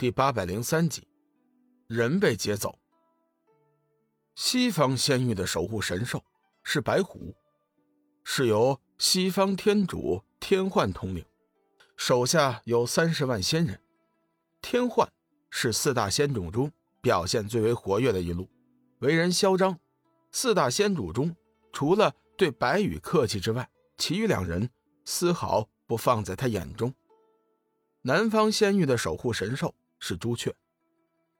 第八百零三集，人被劫走。西方仙域的守护神兽是白虎，是由西方天主天幻统领，手下有三十万仙人。天幻是四大仙种中表现最为活跃的一路，为人嚣张。四大仙主中，除了对白羽客气之外，其余两人丝毫不放在他眼中。南方仙域的守护神兽。是朱雀，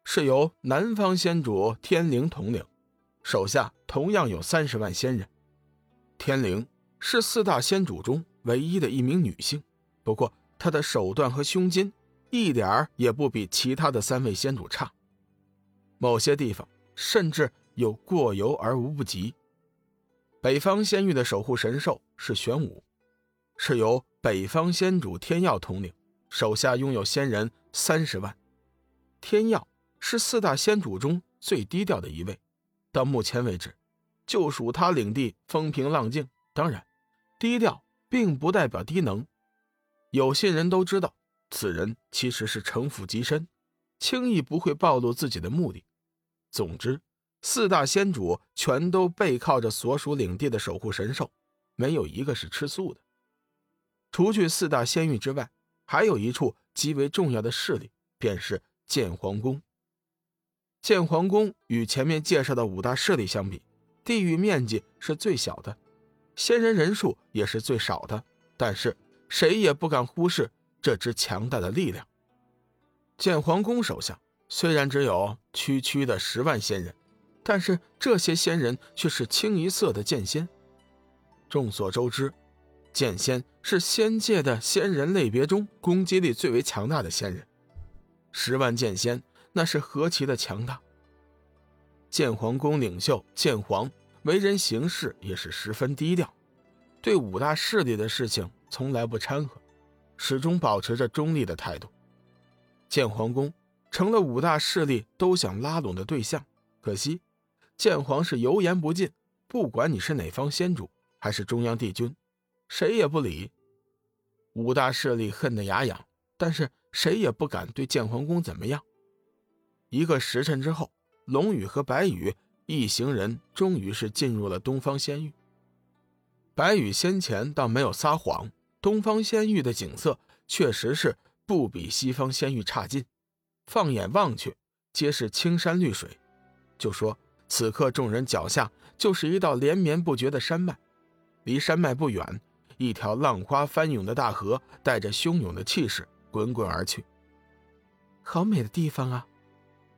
是由南方仙主天灵统领，手下同样有三十万仙人。天灵是四大仙主中唯一的一名女性，不过她的手段和胸襟一点儿也不比其他的三位仙主差，某些地方甚至有过犹而无不及。北方仙域的守护神兽是玄武，是由北方仙主天耀统领，手下拥有仙人三十万。天耀是四大仙主中最低调的一位，到目前为止，就属他领地风平浪静。当然，低调并不代表低能，有些人都知道，此人其实是城府极深，轻易不会暴露自己的目的。总之，四大仙主全都背靠着所属领地的守护神兽，没有一个是吃素的。除去四大仙域之外，还有一处极为重要的势力，便是。剑皇宫。剑皇宫与前面介绍的五大势力相比，地域面积是最小的，仙人人数也是最少的。但是谁也不敢忽视这支强大的力量。剑皇宫手下虽然只有区区的十万仙人，但是这些仙人却是清一色的剑仙。众所周知，剑仙是仙界的仙人类别中攻击力最为强大的仙人。十万剑仙，那是何其的强大！剑皇宫领袖剑皇为人行事也是十分低调，对五大势力的事情从来不掺和，始终保持着中立的态度。剑皇宫成了五大势力都想拉拢的对象，可惜剑皇是油盐不进，不管你是哪方仙主还是中央帝君，谁也不理。五大势力恨得牙痒，但是。谁也不敢对剑皇宫怎么样。一个时辰之后，龙宇和白羽一行人终于是进入了东方仙域。白羽先前倒没有撒谎，东方仙域的景色确实是不比西方仙域差劲。放眼望去，皆是青山绿水。就说此刻众人脚下就是一道连绵不绝的山脉，离山脉不远，一条浪花翻涌的大河带着汹涌的气势。滚滚而去，好美的地方啊！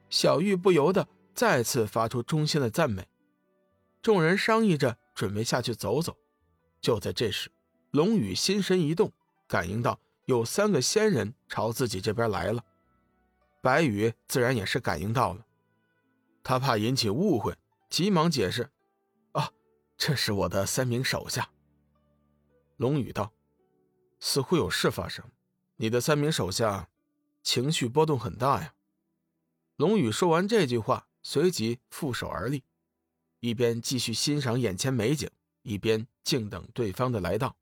小玉不由得再次发出衷心的赞美。众人商议着准备下去走走。就在这时，龙宇心神一动，感应到有三个仙人朝自己这边来了。白羽自然也是感应到了，他怕引起误会，急忙解释：“啊，这是我的三名手下。”龙宇道：“似乎有事发生。”你的三名手下情绪波动很大呀。龙宇说完这句话，随即负手而立，一边继续欣赏眼前美景，一边静等对方的来到。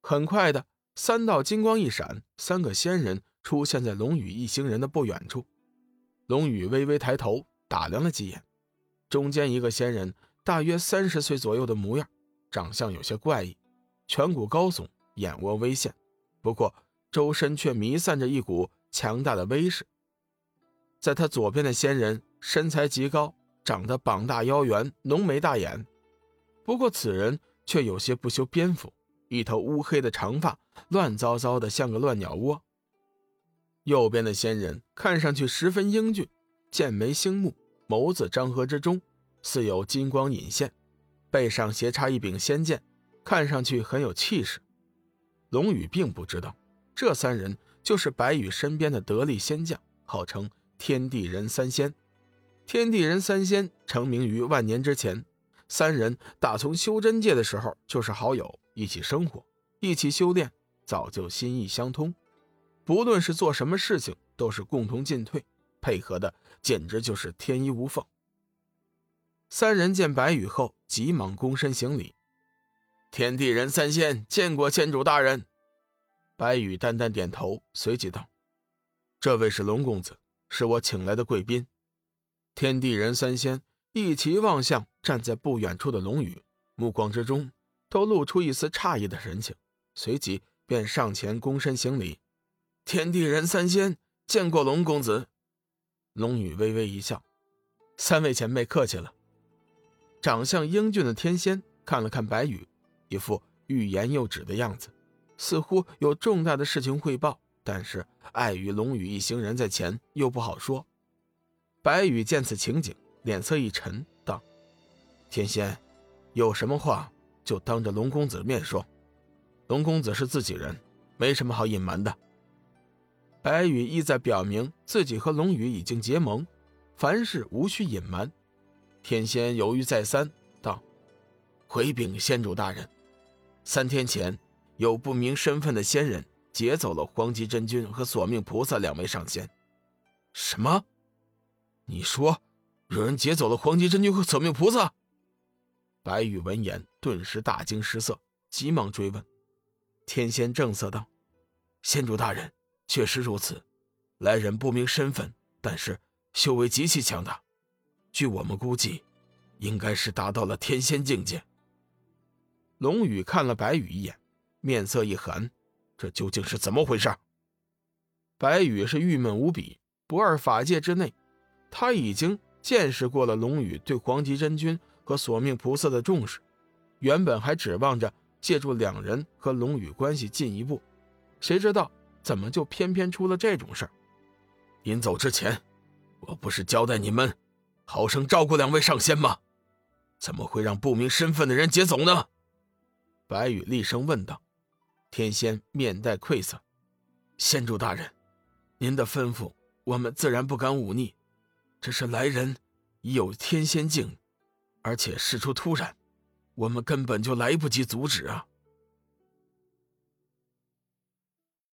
很快的，三道金光一闪，三个仙人出现在龙宇一行人的不远处。龙宇微微抬头打量了几眼，中间一个仙人大约三十岁左右的模样，长相有些怪异，颧骨高耸，眼窝微陷，不过。周身却弥散着一股强大的威势。在他左边的仙人身材极高，长得膀大腰圆，浓眉大眼。不过此人却有些不修边幅，一头乌黑的长发乱糟糟的，像个乱鸟窝。右边的仙人看上去十分英俊，剑眉星目，眸子张合之中似有金光隐现，背上斜插一柄仙剑，看上去很有气势。龙宇并不知道。这三人就是白羽身边的得力仙将，号称天地人三仙。天地人三仙成名于万年之前，三人打从修真界的时候就是好友，一起生活，一起修炼，早就心意相通。不论是做什么事情，都是共同进退，配合的简直就是天衣无缝。三人见白羽后，急忙躬身行礼：“天地人三仙见过仙主大人。”白羽淡淡点头，随即道：“这位是龙公子，是我请来的贵宾。天地人三仙一齐望向站在不远处的龙宇，目光之中都露出一丝诧异的神情，随即便上前躬身行礼：“天地人三仙见过龙公子。”龙宇微微一笑：“三位前辈客气了。”长相英俊的天仙看了看白羽，一副欲言又止的样子，似乎有重大的事情汇报，但是碍于龙宇一行人在前，又不好说。白羽见此情景，脸色一沉，道：“天仙，有什么话就当着龙公子面说。龙公子是自己人，没什么好隐瞒的。”白羽意在表明自己和龙宇已经结盟，凡事无需隐瞒。天仙犹豫再三，道：“回禀仙主大人，三天前有不明身份的仙人劫走了黄极真君和索命菩萨两位上仙。”什么？你说有人劫走了黄极真君和索命菩萨？白羽闻言顿时大惊失色，急忙追问。天仙正色道：“仙主大人，确实如此。来人不明身份，但是修为极其强大。”据我们估计，应该是达到了天仙境界。龙宇看了白羽一眼，面色一寒，这究竟是怎么回事？白羽是郁闷无比。不二法界之内，他已经见识过了龙宇对黄极真君和索命菩萨的重视，原本还指望着借助两人和龙宇关系进一步，谁知道怎么就偏偏出了这种事儿？临走之前，我不是交代你们？好生照顾两位上仙吗？怎么会让不明身份的人劫走呢？白羽厉声问道。天仙面带愧色：“仙主大人，您的吩咐我们自然不敢忤逆。只是来人已有天仙境，而且事出突然，我们根本就来不及阻止啊！”